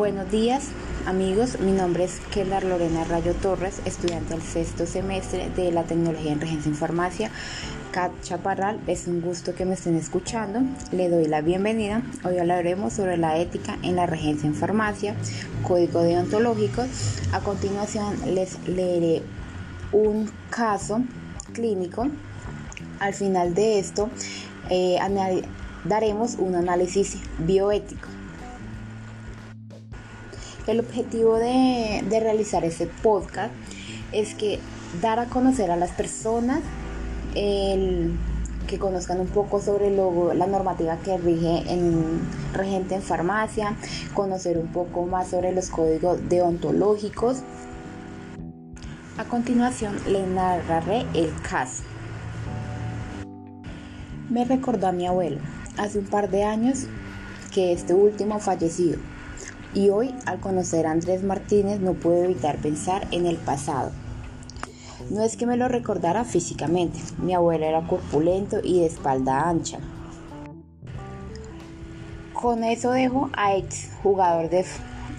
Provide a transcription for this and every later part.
Buenos días amigos, mi nombre es Kelar Lorena Rayo Torres, estudiante del sexto semestre de la tecnología en regencia en farmacia. Cat Chaparral, es un gusto que me estén escuchando, le doy la bienvenida. Hoy hablaremos sobre la ética en la regencia en farmacia, código deontológico. A continuación les leeré un caso clínico. Al final de esto eh, daremos un análisis bioético. El objetivo de, realizar este podcast es que dar a conocer a las personas que conozcan un poco sobre la normativa que rige en regente en farmacia, conocer un poco más sobre los códigos deontológicos. A continuación le narraré el caso. Me recordó a mi abuelo hace un par de años que este último fallecido y hoy, al conocer a Andrés Martínez, no puedo evitar pensar en el pasado. No es que me lo recordara físicamente, mi abuelo era corpulento y de espalda ancha. Con eso dejo a ex jugador de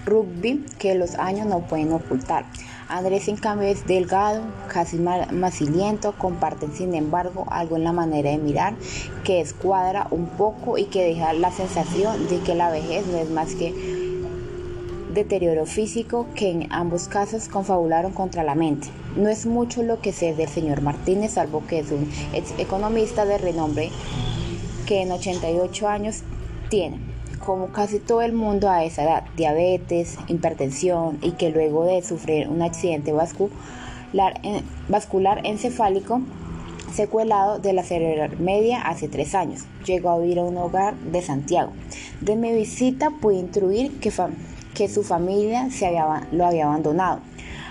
rugby que los años no pueden ocultar. Andrés en cambio es delgado, casi maciliento, comparten sin embargo algo en la manera de mirar que escuadra un poco y que deja la sensación de que la vejez no es más que deterioro físico que en ambos casos confabularon contra la mente. No es mucho lo que sé del señor Martínez, salvo que es un ex economista de renombre que en 88 años tiene, como casi todo el mundo a esa edad, diabetes, hipertensión y que luego de sufrir un accidente vascular, vascular encefálico secuelado de la cerebral media hace tres años. Llegó a vivir a un hogar de Santiago. De mi visita pude intuir que, que su familia se había, lo había abandonado,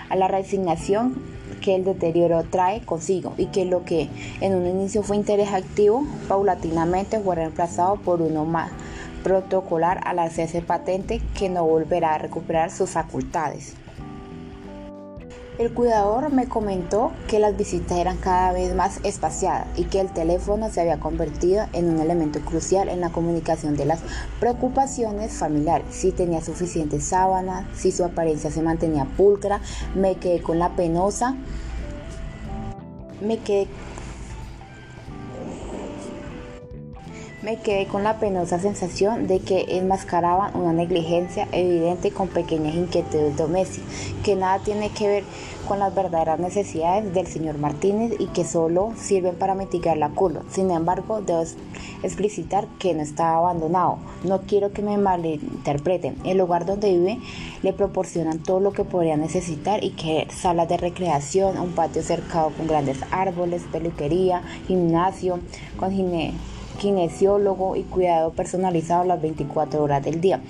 a la resignación que el deterioro trae consigo y que lo que en un inicio fue interés activo, paulatinamente fue reemplazado por uno más protocolar al hacerse patente que no volverá a recuperar sus facultades. El cuidador me comentó que las visitas eran cada vez más espaciadas y que el teléfono se había convertido en un elemento crucial en la comunicación de las preocupaciones familiares. Si tenía suficiente sábana, si su apariencia se mantenía pulcra, me quedé con la penosa, me quedé Me quedé con la penosa sensación de que enmascaraban una negligencia evidente con pequeñas inquietudes domésticas, que nada tiene que ver con las verdaderas necesidades del señor Martínez y que solo sirven para mitigar la culpa. Sin embargo, debo explicitar que no está abandonado. No quiero que me malinterpreten. El lugar donde vive le proporcionan todo lo que podría necesitar y que salas de recreación, un patio cercado con grandes árboles, peluquería, gimnasio, con gine kinesiólogo y cuidado personalizado las 24 horas del día.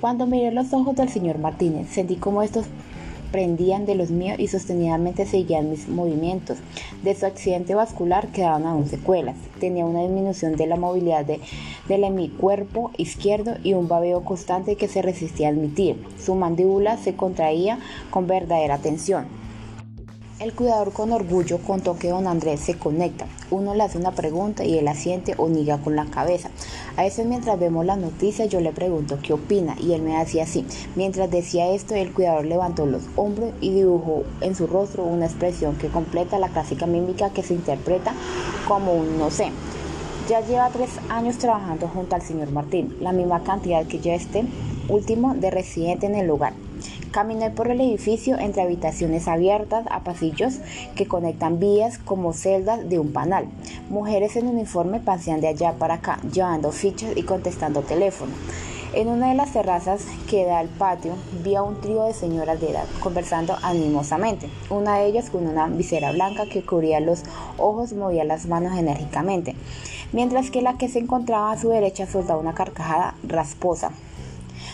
Cuando miré los ojos del señor Martínez, sentí como estos prendían de los míos y sostenidamente seguían mis movimientos. De su accidente vascular quedaban aún secuelas. Tenía una disminución de la movilidad de, de mi cuerpo izquierdo y un babeo constante que se resistía a admitir. Su mandíbula se contraía con verdadera tensión. El cuidador con orgullo contó que don Andrés se conecta. Uno le hace una pregunta y él asiente o niega con la cabeza. A veces mientras vemos la noticia yo le pregunto qué opina y él me hacía así. Mientras decía esto el cuidador levantó los hombros y dibujó en su rostro una expresión que completa la clásica mímica que se interpreta como un no sé. Ya lleva tres años trabajando junto al señor Martín, la misma cantidad que ya este último de residente en el lugar. Caminé por el edificio entre habitaciones abiertas a pasillos que conectan vías como celdas de un panal. Mujeres en uniforme pasean de allá para acá, llevando fichas y contestando teléfono. En una de las terrazas que da al patio vi a un trío de señoras de edad conversando animosamente. Una de ellas con una visera blanca que cubría los ojos movía las manos enérgicamente, mientras que la que se encontraba a su derecha soltaba una carcajada rasposa.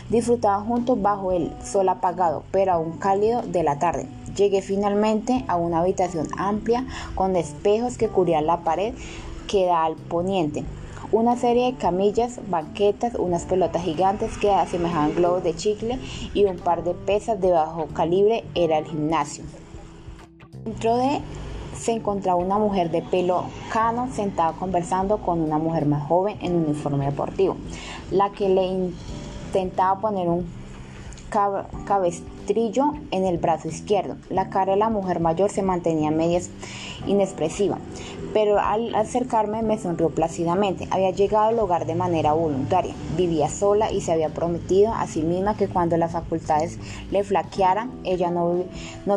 Disfrutaban juntos bajo el sol apagado, pero aún cálido de la tarde. Llegué finalmente a una habitación amplia con espejos que cubrían la pared que da al poniente. Una serie de camillas, banquetas, unas pelotas gigantes que asemejaban globos de chicle y un par de pesas de bajo calibre era el gimnasio. Dentro de se encontraba una mujer de pelo cano sentada conversando con una mujer más joven en uniforme deportivo, la que le intentaba poner un cabestrillo en el brazo izquierdo. La cara de la mujer mayor se mantenía media inexpresiva, pero al acercarme me sonrió plácidamente. Había llegado al hogar de manera voluntaria, vivía sola y se había prometido a sí misma que cuando las facultades le flaquearan, ella no,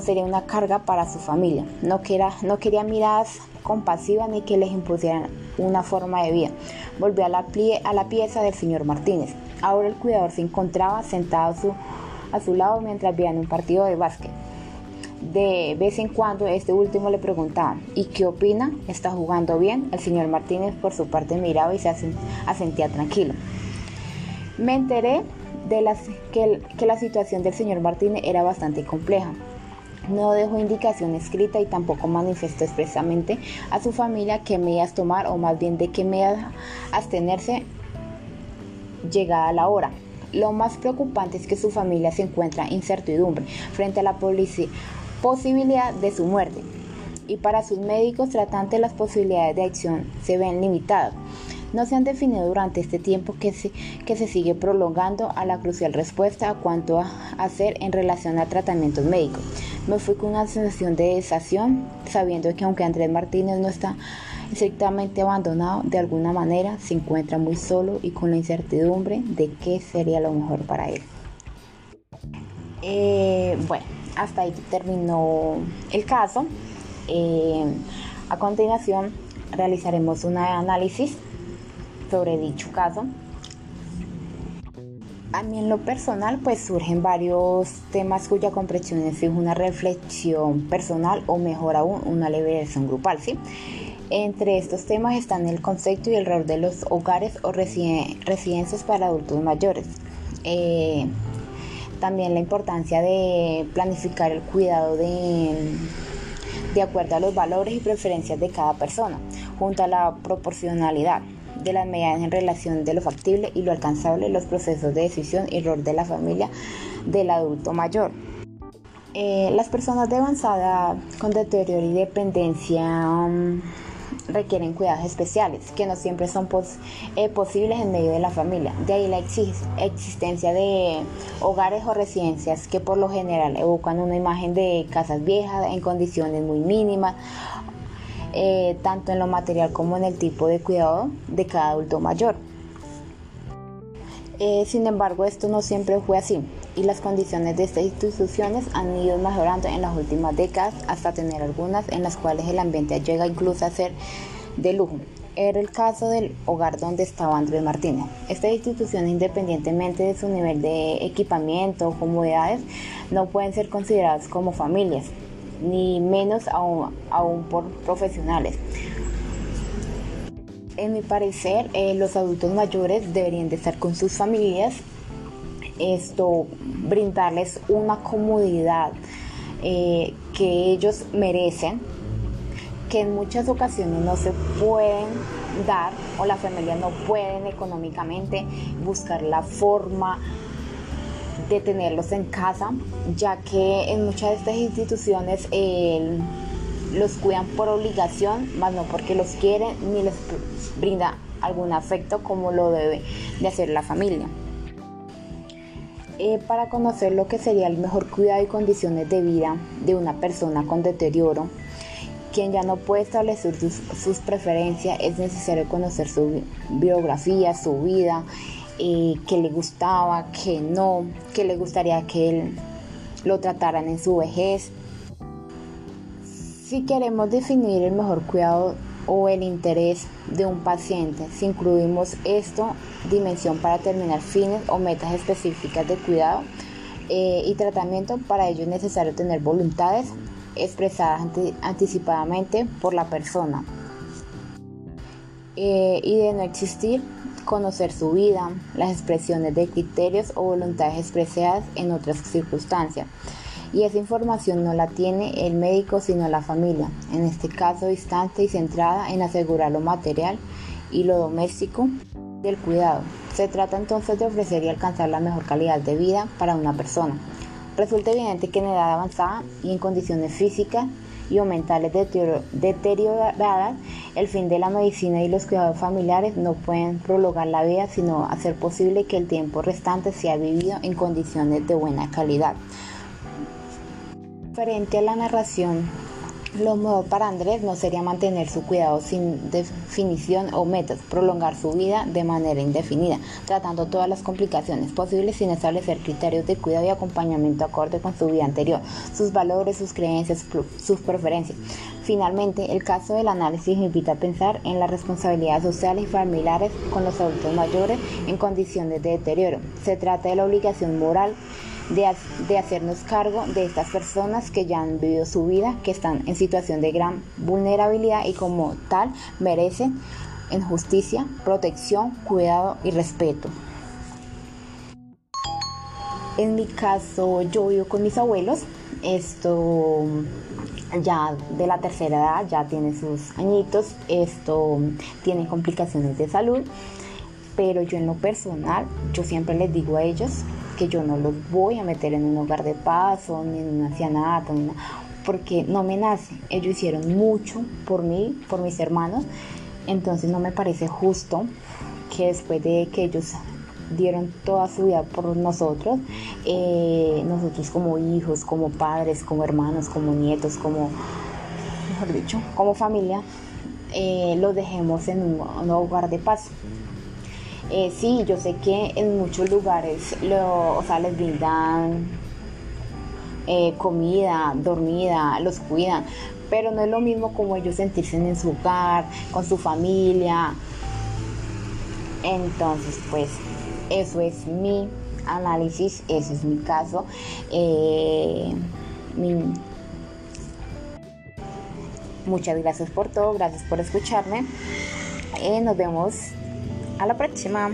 sería una carga para su familia. No quería, miradas compasivas ni que les impusieran una forma de vida. Volví a la, a la pieza del señor Martínez. Ahora el cuidador se encontraba sentado a su, a su lado mientras veían un partido de básquet. De vez en cuando este último le preguntaba, ¿y qué opina? ¿Está jugando bien? El señor Martínez por su parte miraba y se asentía tranquilo. Me enteré de las, que, la situación del señor Martínez era bastante compleja. No dejó indicación escrita y tampoco manifestó expresamente a su familia qué medidas tomar o más bien de qué medidas abstenerse llegada la hora. Lo más preocupante es que su familia se encuentra incertidumbre frente a la posibilidad de su muerte. Y para sus médicos tratantes las posibilidades de acción se ven limitadas. No se han definido durante este tiempo que se, que se sigue prolongando a la crucial respuesta a cuanto a hacer en relación a tratamientos médicos. Me fui con una sensación de desación, sabiendo que aunque Andrés Martínez no está estrictamente abandonado, de alguna manera se encuentra muy solo y con la incertidumbre de qué sería lo mejor para él. Eh, bueno, hasta ahí terminó el caso. Eh, a continuación realizaremos un análisis sobre dicho caso. A mí en lo personal pues surgen varios temas cuya comprensión es una reflexión personal o mejor aún una liberación grupal, ¿sí? Entre estos temas están el concepto y el rol de los hogares o residencias para adultos mayores. Eh, también la importancia de planificar el cuidado de, de acuerdo a los valores y preferencias de cada persona, junto a la proporcionalidad de las medidas en relación de lo factible y lo alcanzable, los procesos de decisión y rol de la familia del adulto mayor. Eh, las personas de avanzada con deterioro y dependencia um, requieren cuidados especiales que no siempre son eh, posibles en medio de la familia. De ahí la existencia de hogares o residencias que por lo general evocan una imagen de casas viejas en condiciones muy mínimas, eh, tanto en lo material como en el tipo de cuidado de cada adulto mayor. Eh, sin embargo, esto no siempre fue así y las condiciones de estas instituciones han ido mejorando en las últimas décadas hasta tener algunas en las cuales el ambiente llega incluso a ser de lujo. Era el caso del hogar donde estaba Andrés Martínez. Estas instituciones, independientemente de su nivel de equipamiento o comodidades, no pueden ser consideradas como familias, ni menos aún, aún por profesionales. En mi parecer, eh, los adultos mayores deberían de estar con sus familias esto, brindarles una comodidad eh, que ellos merecen, que en muchas ocasiones no se pueden dar o las familias no pueden económicamente buscar la forma de tenerlos en casa, ya que en muchas de estas instituciones los cuidan por obligación, más no porque los quieren ni les brinda algún afecto como lo debe de hacer la familia. Eh, para conocer lo que sería el mejor cuidado y condiciones de vida de una persona con deterioro, quien ya no puede establecer sus, preferencias, es necesario conocer su biografía, su vida, eh, qué le gustaba, qué no, qué le gustaría que él lo trataran en su vejez. Si queremos definir el mejor cuidado o el interés de un paciente. Si incluimos esto, dimensión para determinar fines o metas específicas de cuidado eh, y tratamiento, para ello es necesario tener voluntades expresadas anticipadamente por la persona. Eh, y de no existir, conocer su vida, las expresiones de criterios o voluntades expresadas en otras circunstancias y esa información no la tiene el médico sino la familia, en este caso distante y centrada en asegurar lo material y lo doméstico del cuidado. Se trata entonces de ofrecer y alcanzar la mejor calidad de vida para una persona. Resulta evidente que en edad avanzada y en condiciones físicas y o mentales deterioradas, El fin de la medicina y los cuidados familiares no pueden prolongar la vida, sino hacer posible que el tiempo restante sea vivido en condiciones de buena calidad. Frente a la narración lo mejor para Andrés no sería mantener su cuidado sin definición o metas, prolongar su vida de manera indefinida, tratando todas las complicaciones posibles sin establecer criterios de cuidado y acompañamiento acorde con su vida anterior, sus valores, sus creencias, sus preferencias. Finalmente, el caso del análisis invita a pensar en las responsabilidades sociales y familiares con los adultos mayores en condiciones de deterioro. Se trata de la obligación moral de, hacernos cargo de estas personas que ya han vivido su vida, que están en situación de gran vulnerabilidad y como tal merecen en justicia, protección, cuidado y respeto. En mi caso, yo vivo con mis abuelos. Esto ya de la tercera edad, ya tiene sus añitos. Esto tiene complicaciones de salud. Pero yo en lo personal, yo siempre les digo a ellos que yo no los voy a meter en un hogar de paso, ni en un ancianato, porque no me nace. Ellos hicieron mucho por mí, por mis hermanos, entonces no me parece justo que después de que ellos dieron toda su vida por nosotros, eh, nosotros como hijos, como padres, como hermanos, como nietos, como, mejor dicho, como familia, eh, los dejemos en un hogar de paso. Eh, sí, yo sé que en muchos lugares o sea, les brindan eh, comida, dormida, los cuidan, pero no es lo mismo como ellos sentirse en su hogar, con su familia. Entonces, pues eso es mi análisis, ese es mi caso. Eh, muchas gracias por todo, gracias por escucharme. nos vemos a la próxima.